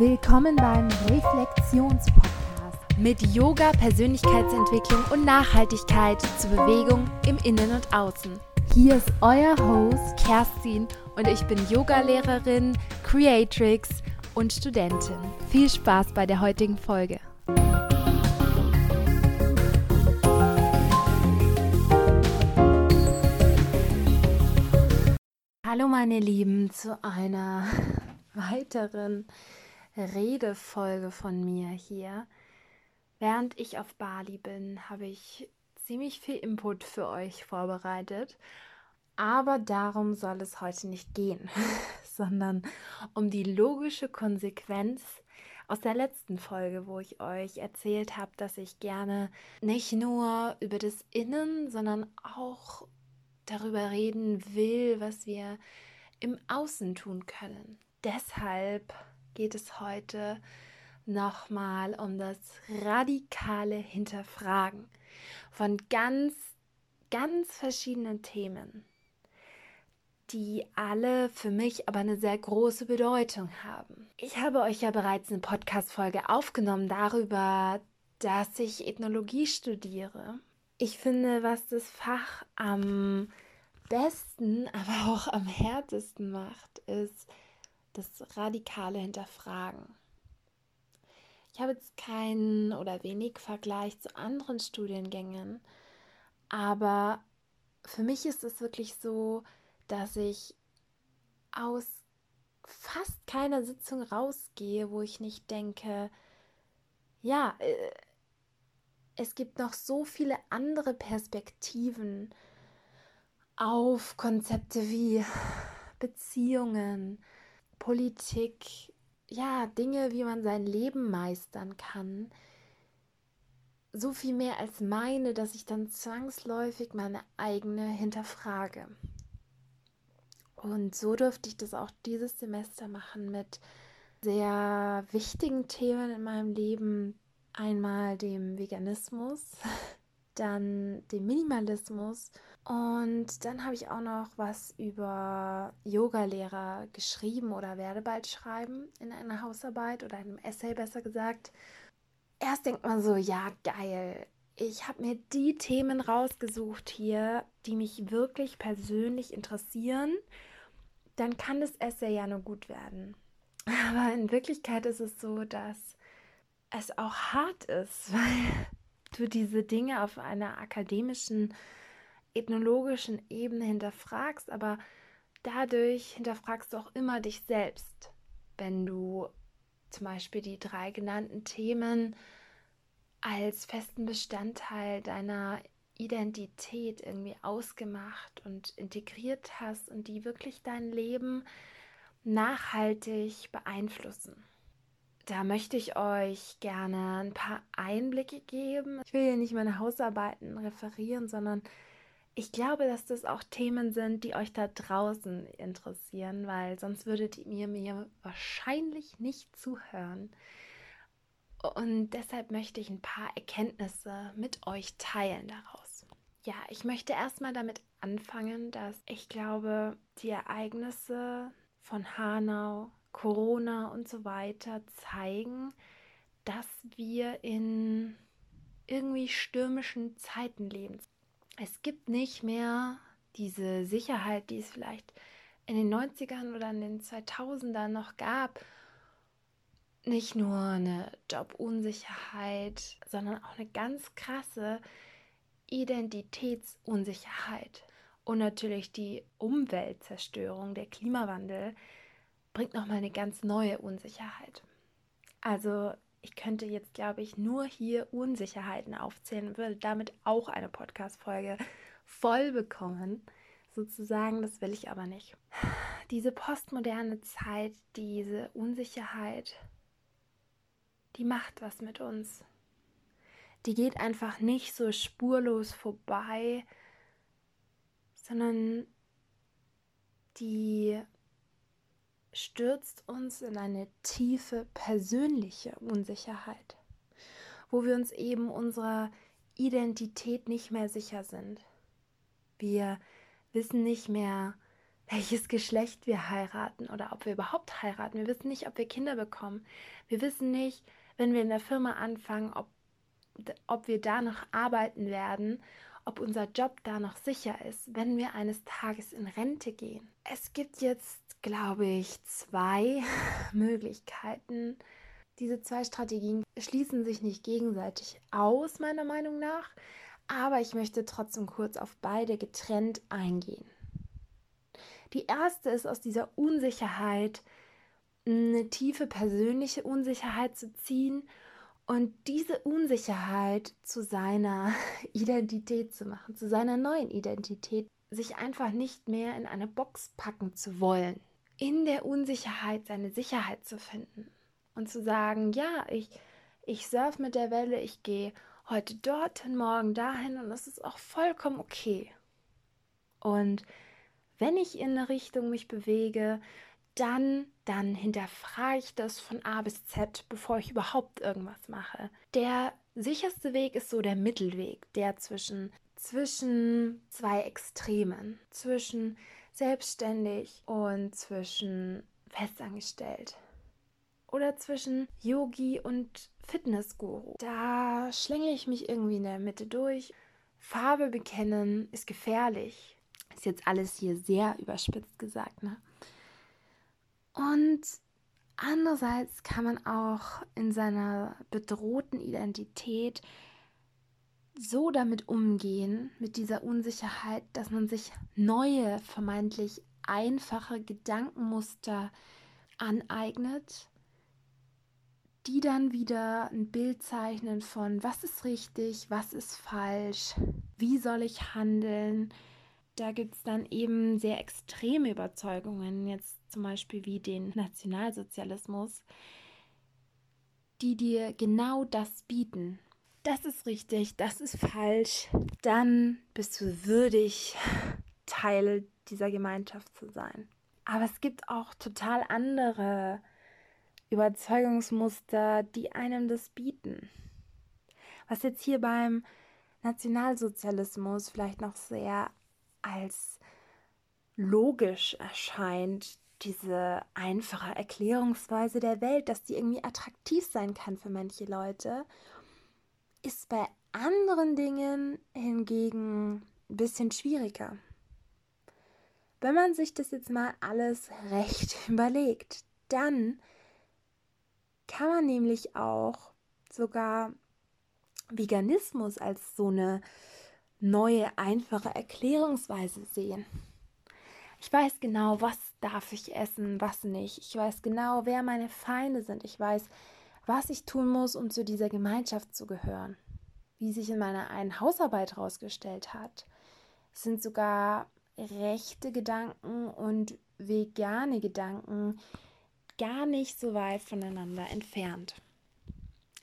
Willkommen beim Reflexionspodcast mit Yoga, Persönlichkeitsentwicklung und Nachhaltigkeit zur Bewegung im Innen und Außen. Hier ist euer Host Kerstin und ich bin Yogalehrerin, Creatrix und Studentin. Viel Spaß bei der heutigen Folge. Hallo meine Lieben zu einer weiteren Redefolge von mir hier. Während ich auf Bali bin, habe ich ziemlich viel Input für euch vorbereitet. Aber darum soll es heute nicht gehen, sondern um die logische Konsequenz aus der letzten Folge, wo ich euch erzählt habe, dass ich gerne nicht nur über das Innen, sondern auch darüber reden will, was wir im Außen tun können. Deshalb geht es heute nochmal um das radikale Hinterfragen von ganz, ganz verschiedenen Themen, die alle für mich aber eine sehr große Bedeutung haben. Ich habe euch ja bereits eine Podcast-Folge aufgenommen darüber, dass ich Ethnologie studiere. Ich finde, was das Fach am besten, aber auch am härtesten macht, ist, das radikale Hinterfragen. Ich habe jetzt keinen oder wenig Vergleich zu anderen Studiengängen, aber für mich ist es wirklich so, dass ich aus fast keiner Sitzung rausgehe, wo ich nicht denke, ja, äh, es gibt noch so viele andere Perspektiven auf Konzepte wie Beziehungen, Politik, ja, Dinge, wie man sein Leben meistern kann, so viel mehr als meine, dass ich dann zwangsläufig meine eigene hinterfrage. Und so durfte ich das auch dieses Semester machen mit sehr wichtigen Themen in meinem Leben. Einmal dem Veganismus, dann dem Minimalismus und dann habe ich auch noch was über Yogalehrer geschrieben oder werde bald schreiben in einer Hausarbeit oder einem Essay besser gesagt. Erst denkt man so, ja, geil. Ich habe mir die Themen rausgesucht hier, die mich wirklich persönlich interessieren. Dann kann das Essay ja nur gut werden. Aber in Wirklichkeit ist es so, dass es auch hart ist, weil du diese Dinge auf einer akademischen ethnologischen Ebene hinterfragst, aber dadurch hinterfragst du auch immer dich selbst, wenn du zum Beispiel die drei genannten Themen als festen Bestandteil deiner Identität irgendwie ausgemacht und integriert hast und die wirklich dein Leben nachhaltig beeinflussen. Da möchte ich euch gerne ein paar Einblicke geben. Ich will hier nicht meine Hausarbeiten referieren, sondern ich glaube, dass das auch Themen sind, die euch da draußen interessieren, weil sonst würdet ihr mir wahrscheinlich nicht zuhören. Und deshalb möchte ich ein paar Erkenntnisse mit euch teilen daraus. Ja, ich möchte erstmal damit anfangen, dass ich glaube, die Ereignisse von Hanau, Corona und so weiter zeigen, dass wir in irgendwie stürmischen Zeiten leben. Es gibt nicht mehr diese Sicherheit, die es vielleicht in den 90ern oder in den 2000ern noch gab. Nicht nur eine Jobunsicherheit, sondern auch eine ganz krasse Identitätsunsicherheit. Und natürlich die Umweltzerstörung, der Klimawandel bringt nochmal eine ganz neue Unsicherheit. Also ich könnte jetzt, glaube ich, nur hier Unsicherheiten aufzählen würde damit auch eine Podcast-Folge voll bekommen. Sozusagen, das will ich aber nicht. Diese postmoderne Zeit, diese Unsicherheit, die macht was mit uns. Die geht einfach nicht so spurlos vorbei, sondern die stürzt uns in eine tiefe persönliche Unsicherheit, wo wir uns eben unserer Identität nicht mehr sicher sind. Wir wissen nicht mehr, welches Geschlecht wir heiraten oder ob wir überhaupt heiraten. Wir wissen nicht, ob wir Kinder bekommen. Wir wissen nicht, wenn wir in der Firma anfangen, ob, ob wir da noch arbeiten werden, ob unser Job da noch sicher ist, wenn wir eines Tages in Rente gehen. Es gibt jetzt, glaube ich, zwei Möglichkeiten. Diese zwei Strategien schließen sich nicht gegenseitig aus, meiner Meinung nach, aber ich möchte trotzdem kurz auf beide getrennt eingehen. Die erste ist aus dieser Unsicherheit eine tiefe persönliche Unsicherheit zu ziehen und diese Unsicherheit zu seiner Identität zu machen, zu seiner neuen Identität, sich einfach nicht mehr in eine Box packen zu wollen. In der Unsicherheit seine Sicherheit zu finden und zu sagen, ja, ich, ich surf mit der Welle, ich gehe heute dorthin, morgen dahin und das ist auch vollkommen okay. Und wenn ich in eine Richtung mich bewege, dann, dann hinterfrage ich das von A bis Z, bevor ich überhaupt irgendwas mache. Der sicherste Weg ist so der Mittelweg, der zwischen, zwischen zwei Extremen, zwischen selbstständig und zwischen festangestellt. Oder zwischen Yogi und Fitnessguru. Da schlängle ich mich irgendwie in der Mitte durch. Farbe bekennen ist gefährlich. Ist jetzt alles hier sehr überspitzt gesagt, ne? Und andererseits kann man auch in seiner bedrohten Identität so damit umgehen, mit dieser Unsicherheit, dass man sich neue, vermeintlich einfache Gedankenmuster aneignet, die dann wieder ein Bild zeichnen von, was ist richtig, was ist falsch, wie soll ich handeln, da gibt es dann eben sehr extreme Überzeugungen, jetzt zum Beispiel wie den Nationalsozialismus, die dir genau das bieten. Das ist richtig, das ist falsch. Dann bist du würdig, Teil dieser Gemeinschaft zu sein. Aber es gibt auch total andere Überzeugungsmuster, die einem das bieten. Was jetzt hier beim Nationalsozialismus vielleicht noch sehr als logisch erscheint, diese einfache Erklärungsweise der Welt, dass die irgendwie attraktiv sein kann für manche Leute, ist bei anderen Dingen hingegen ein bisschen schwieriger. Wenn man sich das jetzt mal alles recht überlegt, dann kann man nämlich auch sogar Veganismus als so eine neue, einfache Erklärungsweise sehen. Ich weiß genau, was darf ich essen, was nicht. Ich weiß genau, wer meine Feinde sind. Ich weiß, was ich tun muss, um zu dieser Gemeinschaft zu gehören. Wie sich in meiner einen Hausarbeit herausgestellt hat, sind sogar rechte Gedanken und vegane Gedanken gar nicht so weit voneinander entfernt.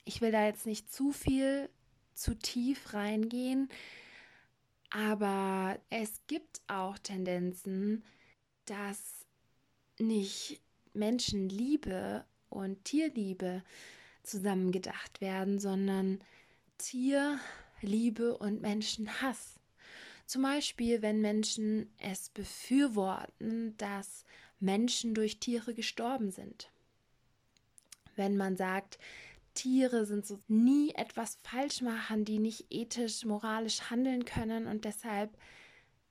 Ich will da jetzt nicht zu viel zu tief reingehen, aber es gibt auch Tendenzen, dass nicht Menschenliebe und Tierliebe zusammen gedacht werden, sondern Tierliebe und Menschenhass. Zum Beispiel, wenn Menschen es befürworten, dass Menschen durch Tiere gestorben sind. Wenn man sagt, Tiere sind so nie etwas falsch machen, die nicht ethisch, moralisch handeln können und deshalb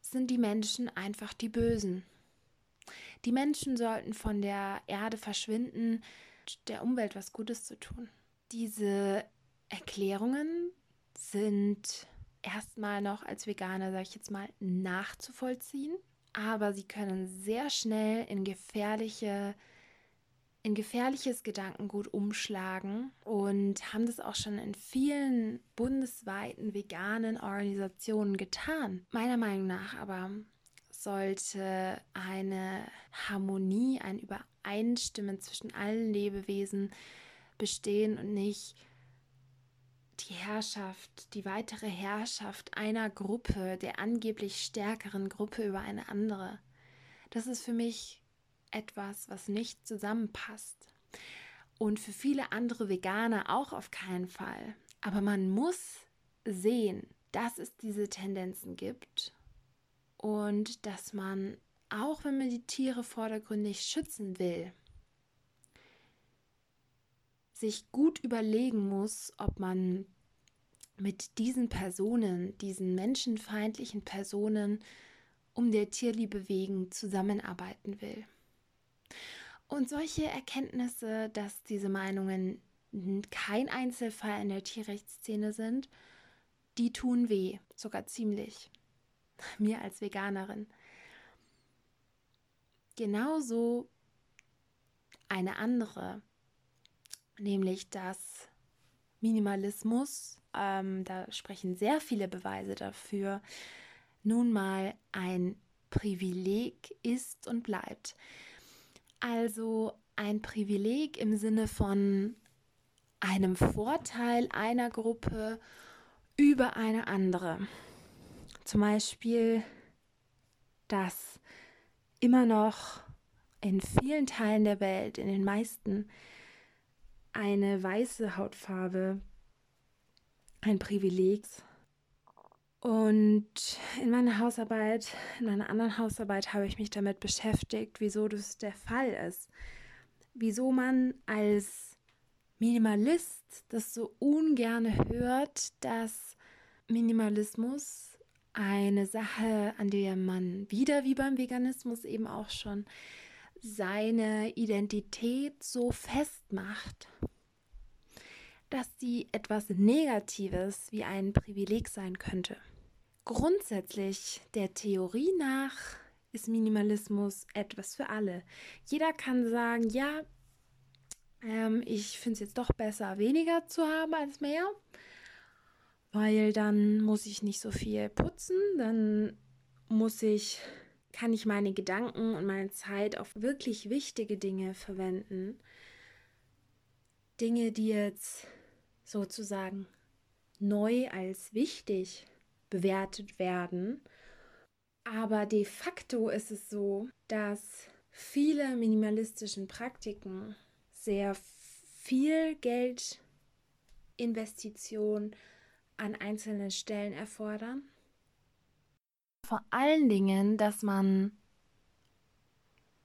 sind die Menschen einfach die Bösen. Die Menschen sollten von der Erde verschwinden, der Umwelt was Gutes zu tun. Diese Erklärungen sind erstmal noch als Veganer, sage ich jetzt mal, nachzuvollziehen, aber sie können sehr schnell in gefährliche in gefährliches Gedankengut umschlagen und haben das auch schon in vielen bundesweiten veganen Organisationen getan. Meiner Meinung nach aber sollte eine Harmonie, ein Übereinstimmen zwischen allen Lebewesen bestehen und nicht die Herrschaft, die weitere Herrschaft einer Gruppe, der angeblich stärkeren Gruppe über eine andere. Das ist für mich etwas, was nicht zusammenpasst. Und für viele andere Veganer auch auf keinen Fall. Aber man muss sehen, dass es diese Tendenzen gibt und dass man auch wenn man die Tiere vordergründig schützen will, sich gut überlegen muss, ob man mit diesen Personen, diesen menschenfeindlichen Personen um der Tierliebe wegen zusammenarbeiten will. Und solche Erkenntnisse, dass diese Meinungen kein Einzelfall in der Tierrechtsszene sind, die tun weh, sogar ziemlich. Mir als Veganerin. Genauso eine andere, nämlich dass Minimalismus, ähm, da sprechen sehr viele Beweise dafür, nun mal ein Privileg ist und bleibt. Also ein Privileg im Sinne von einem Vorteil einer Gruppe über eine andere. Zum Beispiel, dass immer noch in vielen Teilen der Welt, in den meisten, eine weiße Hautfarbe ein Privileg. Und in meiner Hausarbeit, in meiner anderen Hausarbeit habe ich mich damit beschäftigt, wieso das der Fall ist. Wieso man als Minimalist das so ungern hört, dass Minimalismus eine Sache, an der man wieder wie beim Veganismus eben auch schon seine Identität so festmacht, dass sie etwas Negatives wie ein Privileg sein könnte. Grundsätzlich der Theorie nach ist Minimalismus etwas für alle. Jeder kann sagen, ja, ähm, ich finde es jetzt doch besser, weniger zu haben als mehr, weil dann muss ich nicht so viel putzen, dann muss ich, kann ich meine Gedanken und meine Zeit auf wirklich wichtige Dinge verwenden. Dinge, die jetzt sozusagen neu als wichtig bewertet werden. Aber de facto ist es so, dass viele minimalistischen Praktiken sehr viel Geld Investition an einzelnen Stellen erfordern. Vor allen Dingen, dass man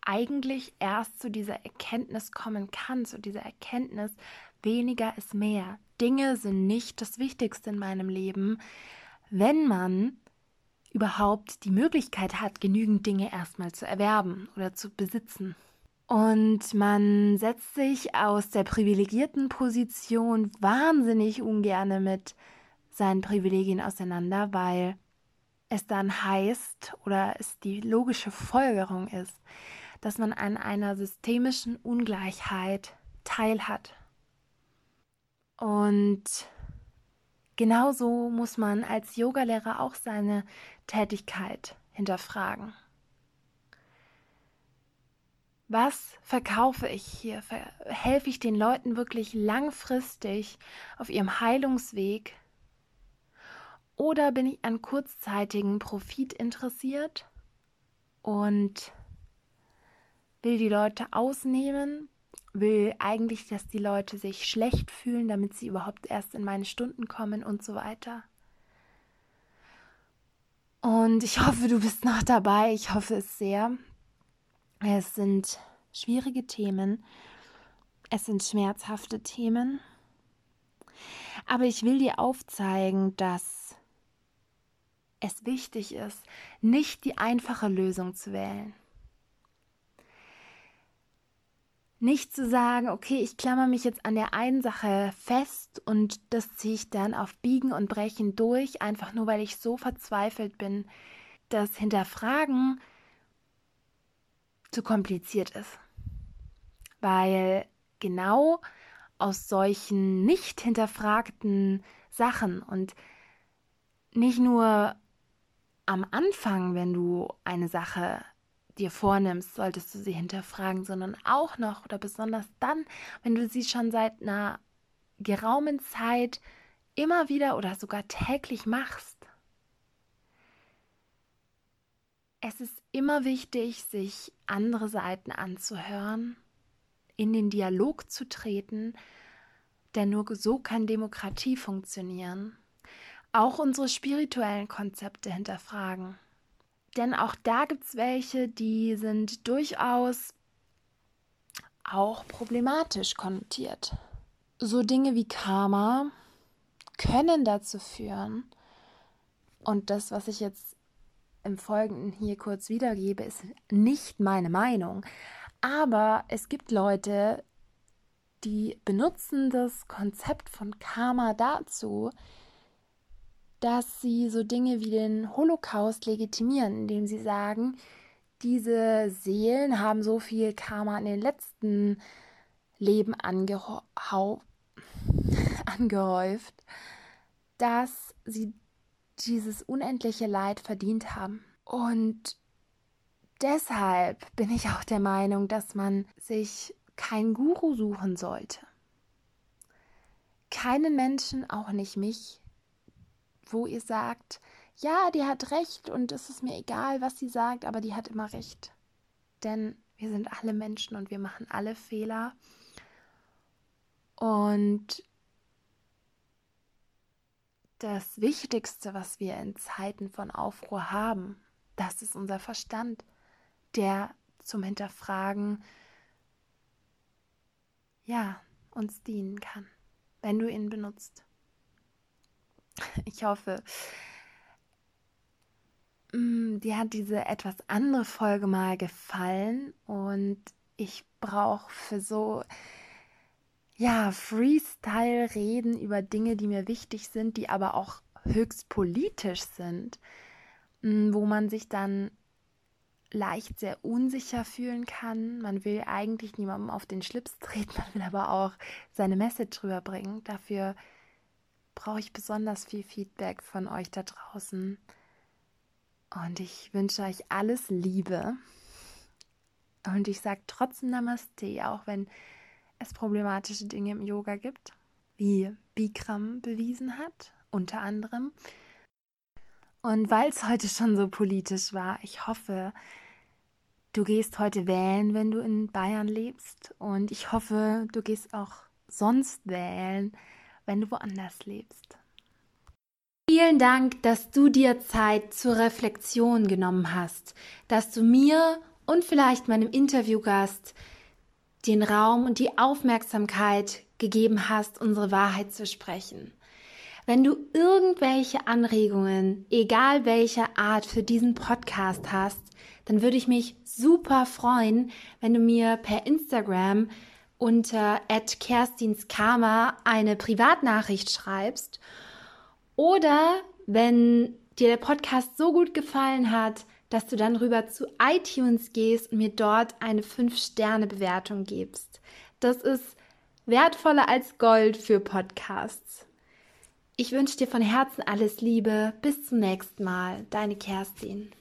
eigentlich erst zu dieser Erkenntnis kommen kann, zu dieser Erkenntnis, weniger ist mehr. Dinge sind nicht das Wichtigste in meinem Leben, wenn man überhaupt die Möglichkeit hat, genügend Dinge erstmal zu erwerben oder zu besitzen. Und man setzt sich aus der privilegierten Position wahnsinnig ungerne mit seinen Privilegien auseinander, weil es dann heißt oder es die logische Folgerung ist, dass man an einer systemischen Ungleichheit teilhat. Und genauso muss man als Yogalehrer auch seine Tätigkeit hinterfragen. Was verkaufe ich hier? Helfe ich den Leuten wirklich langfristig auf ihrem Heilungsweg oder bin ich an kurzzeitigen Profit interessiert und will die Leute ausnehmen, will eigentlich, dass die Leute sich schlecht fühlen, damit sie überhaupt erst in meine Stunden kommen und so weiter. Und ich hoffe, du bist noch dabei. Ich hoffe es sehr. Es sind schwierige Themen. Es sind schmerzhafte Themen. Aber ich will dir aufzeigen, dass es wichtig ist, nicht die einfache Lösung zu wählen. Nicht zu sagen, okay, ich klammer mich jetzt an der einen Sache fest und das ziehe ich dann auf Biegen und Brechen durch, einfach nur weil ich so verzweifelt bin, dass Hinterfragen zu kompliziert ist. Weil genau aus solchen nicht hinterfragten Sachen und nicht nur am Anfang, wenn du eine Sache dir vornimmst, solltest du sie hinterfragen, sondern auch noch oder besonders dann, wenn du sie schon seit einer geraumen Zeit immer wieder oder sogar täglich machst. Es ist immer wichtig, sich andere Seiten anzuhören, in den Dialog zu treten, denn nur so kann Demokratie funktionieren auch unsere spirituellen Konzepte hinterfragen. Denn auch da gibt es welche, die sind durchaus auch problematisch konnotiert. So Dinge wie Karma können dazu führen, und das, was ich jetzt im Folgenden hier kurz wiedergebe, ist nicht meine Meinung. Aber es gibt Leute, die benutzen das Konzept von Karma dazu, dass sie so Dinge wie den Holocaust legitimieren, indem sie sagen, diese Seelen haben so viel Karma in den letzten Leben angehäuft, dass sie dieses unendliche Leid verdient haben. Und deshalb bin ich auch der Meinung, dass man sich keinen Guru suchen sollte. Keinen Menschen, auch nicht mich, wo ihr sagt, ja, die hat recht und es ist mir egal, was sie sagt, aber die hat immer recht. Denn wir sind alle Menschen und wir machen alle Fehler. Und das Wichtigste, was wir in Zeiten von Aufruhr haben, das ist unser Verstand, der zum Hinterfragen, ja, uns dienen kann, wenn du ihn benutzt. Ich hoffe, mm, dir hat diese etwas andere Folge mal gefallen und ich brauche für so ja, Freestyle reden über Dinge, die mir wichtig sind, die aber auch höchst politisch sind, mm, wo man sich dann leicht sehr unsicher fühlen kann. Man will eigentlich niemandem auf den Schlips treten, man will aber auch seine Message rüberbringen. Dafür brauche ich besonders viel Feedback von euch da draußen. Und ich wünsche euch alles Liebe. Und ich sage trotzdem Namaste, auch wenn es problematische Dinge im Yoga gibt, wie Bikram bewiesen hat, unter anderem. Und weil es heute schon so politisch war, ich hoffe, du gehst heute wählen, wenn du in Bayern lebst. Und ich hoffe, du gehst auch sonst wählen, wenn du woanders lebst. Vielen Dank, dass du dir Zeit zur Reflexion genommen hast, dass du mir und vielleicht meinem Interviewgast den Raum und die Aufmerksamkeit gegeben hast, unsere Wahrheit zu sprechen. Wenn du irgendwelche Anregungen, egal welcher Art, für diesen Podcast hast, dann würde ich mich super freuen, wenn du mir per Instagram unter @kerstinskarma eine Privatnachricht schreibst oder wenn dir der Podcast so gut gefallen hat, dass du dann rüber zu iTunes gehst und mir dort eine 5-Sterne-Bewertung gibst. Das ist wertvoller als Gold für Podcasts. Ich wünsche dir von Herzen alles Liebe. Bis zum nächsten Mal. Deine Kerstin.